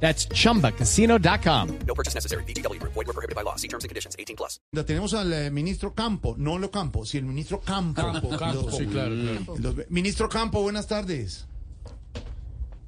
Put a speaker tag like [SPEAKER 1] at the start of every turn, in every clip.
[SPEAKER 1] That's chumbacasino.com.
[SPEAKER 2] No purchase necessary. BGW. Void were prohibited by law. See terms and conditions. 18 plus.
[SPEAKER 3] Ya tenemos al eh, ministro Campo, no lo Campo, si el ministro Campo.
[SPEAKER 4] Campo, Campo, sí, claro, claro.
[SPEAKER 3] Los- ministro Campo, buenas tardes.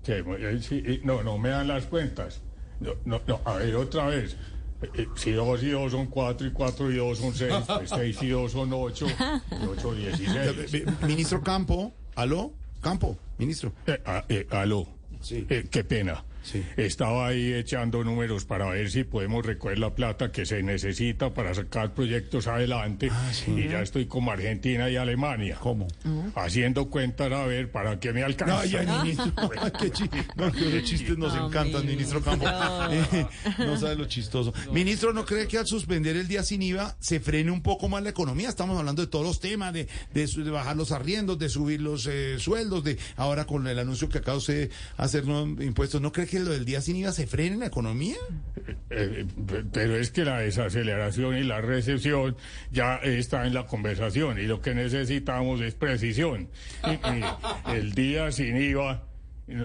[SPEAKER 4] Que, sí, no, no me dan las cuentas. No, no, no, a ver, otra vez. Eh, eh, Si dos y dos son cuatro y cuatro y dos son seis, pues seis y dos son ocho, y ocho dieciséis.
[SPEAKER 3] eh, Ministro Campo, aló, Campo, ministro.
[SPEAKER 4] Eh, ah, eh, aló.
[SPEAKER 3] Sí.
[SPEAKER 4] Eh, qué pena.
[SPEAKER 3] Sí.
[SPEAKER 4] Estaba ahí echando números para ver si podemos recoger la plata que se necesita para sacar proyectos adelante. Y ya estoy como Argentina y Alemania.
[SPEAKER 3] ¿Cómo?
[SPEAKER 4] Haciendo cuentas a ver para qué me alcanza.
[SPEAKER 3] Ay, ministro, qué no, que los chistes nos encantan, ministro Campo. Eh, no sabe lo chistoso. Ministro, ¿no cree que al suspender el día sin IVA se frene un poco más la economía? Estamos hablando de todos los temas, de, de, bajar los arriendos, de subir los eh, sueldos, de ahora con el anuncio que acaba usted de hacer nuevos impuestos. ¿No cree que lo del día sin IVA se frene la economía?
[SPEAKER 4] Eh, pe- pero es que la desaceleración y la recesión ya está en la conversación y lo que necesitamos es precisión. Y- y el día sin IVA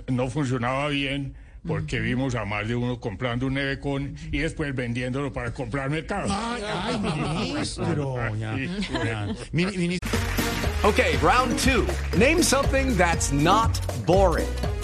[SPEAKER 4] no funcionaba bien porque vimos a más de uno comprando un nevecón y después vendiéndolo para comprar mercado.
[SPEAKER 3] Ay, ay, ministro.
[SPEAKER 5] Okay, round two. Name something that's not boring.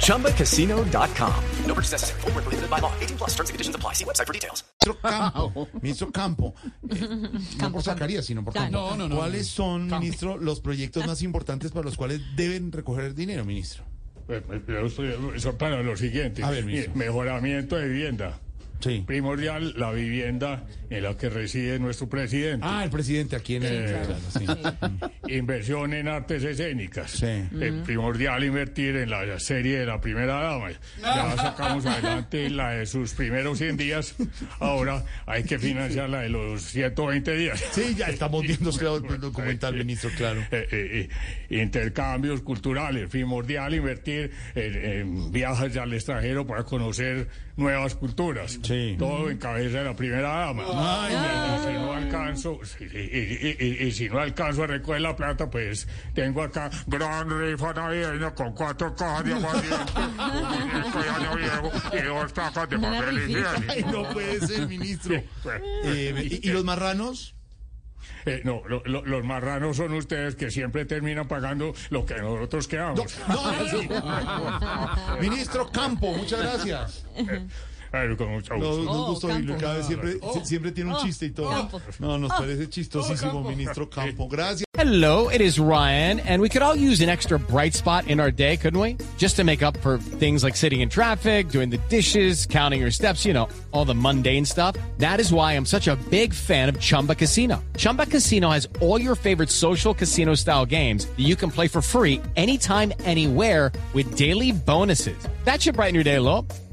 [SPEAKER 5] ChumbaCasino.com.
[SPEAKER 2] No purchase necessary. Were prohibited by law. 18 plus. Terms and conditions apply. See website for details.
[SPEAKER 3] Ministro Campo, ministro Campo, eh, no por Zacarías, sino por Campo.
[SPEAKER 4] No, no, no,
[SPEAKER 3] ¿Cuáles son, ministro, los proyectos más importantes para los cuales deben recoger dinero, ministro?
[SPEAKER 4] Eh, eh, pero esto- Eso para lo siguiente.
[SPEAKER 3] A ver, ministro.
[SPEAKER 4] Mejoramiento de vivienda.
[SPEAKER 3] Sí.
[SPEAKER 4] Primordial, la vivienda en la que reside nuestro presidente.
[SPEAKER 3] Ah, el presidente aquí en el... claro, sí.
[SPEAKER 4] Inversión en artes escénicas.
[SPEAKER 3] Sí.
[SPEAKER 4] Eh, primordial invertir en la serie de la primera dama. Ya sacamos adelante la de sus primeros 100 días. Ahora hay que financiar la de los 120 días.
[SPEAKER 3] Sí, ya estamos viendo claro, el documental, ministro, claro.
[SPEAKER 4] Eh, eh, eh, intercambios culturales, primordial invertir en, en viajes al extranjero para conocer nuevas culturas.
[SPEAKER 3] Sí.
[SPEAKER 4] Todo en cabeza de la primera dama.
[SPEAKER 3] Ay,
[SPEAKER 4] si no alcanzo, y, y- y- y- y si no alcanzo a recoger la plata, pues tengo acá gran rifa navideña con cuatro cajas de aguardiente, un muñeco de año viejo y dos tapas de papel
[SPEAKER 3] Ay, no puede ser, ministro.
[SPEAKER 4] Pues,
[SPEAKER 3] Eh, ¿y, los marranos?
[SPEAKER 4] eh, no, lo- lo- los marranos son ustedes que siempre terminan pagando lo que nosotros quedamos.
[SPEAKER 3] No, sí. Ministro Campo, muchas gracias.
[SPEAKER 4] Eh, con mucho
[SPEAKER 3] Nos,
[SPEAKER 4] gusto.
[SPEAKER 3] nos gustó oírlo. Cada vez siempre,
[SPEAKER 4] Oh.
[SPEAKER 3] sie- siempre tiene un chiste y todo. No, nos parece chistosísimo, ministro Campo. Gracias.
[SPEAKER 1] Hello, it is Ryan, and we could all use an extra bright spot in our day, couldn't we? Just to make up for things like sitting in traffic, doing the dishes, counting your steps, you know, all the mundane stuff. That is why I'm such a big fan of Chumba Casino. Chumba Casino has all your favorite social casino style games that you can play for free anytime, anywhere with daily bonuses. That should brighten your day a little.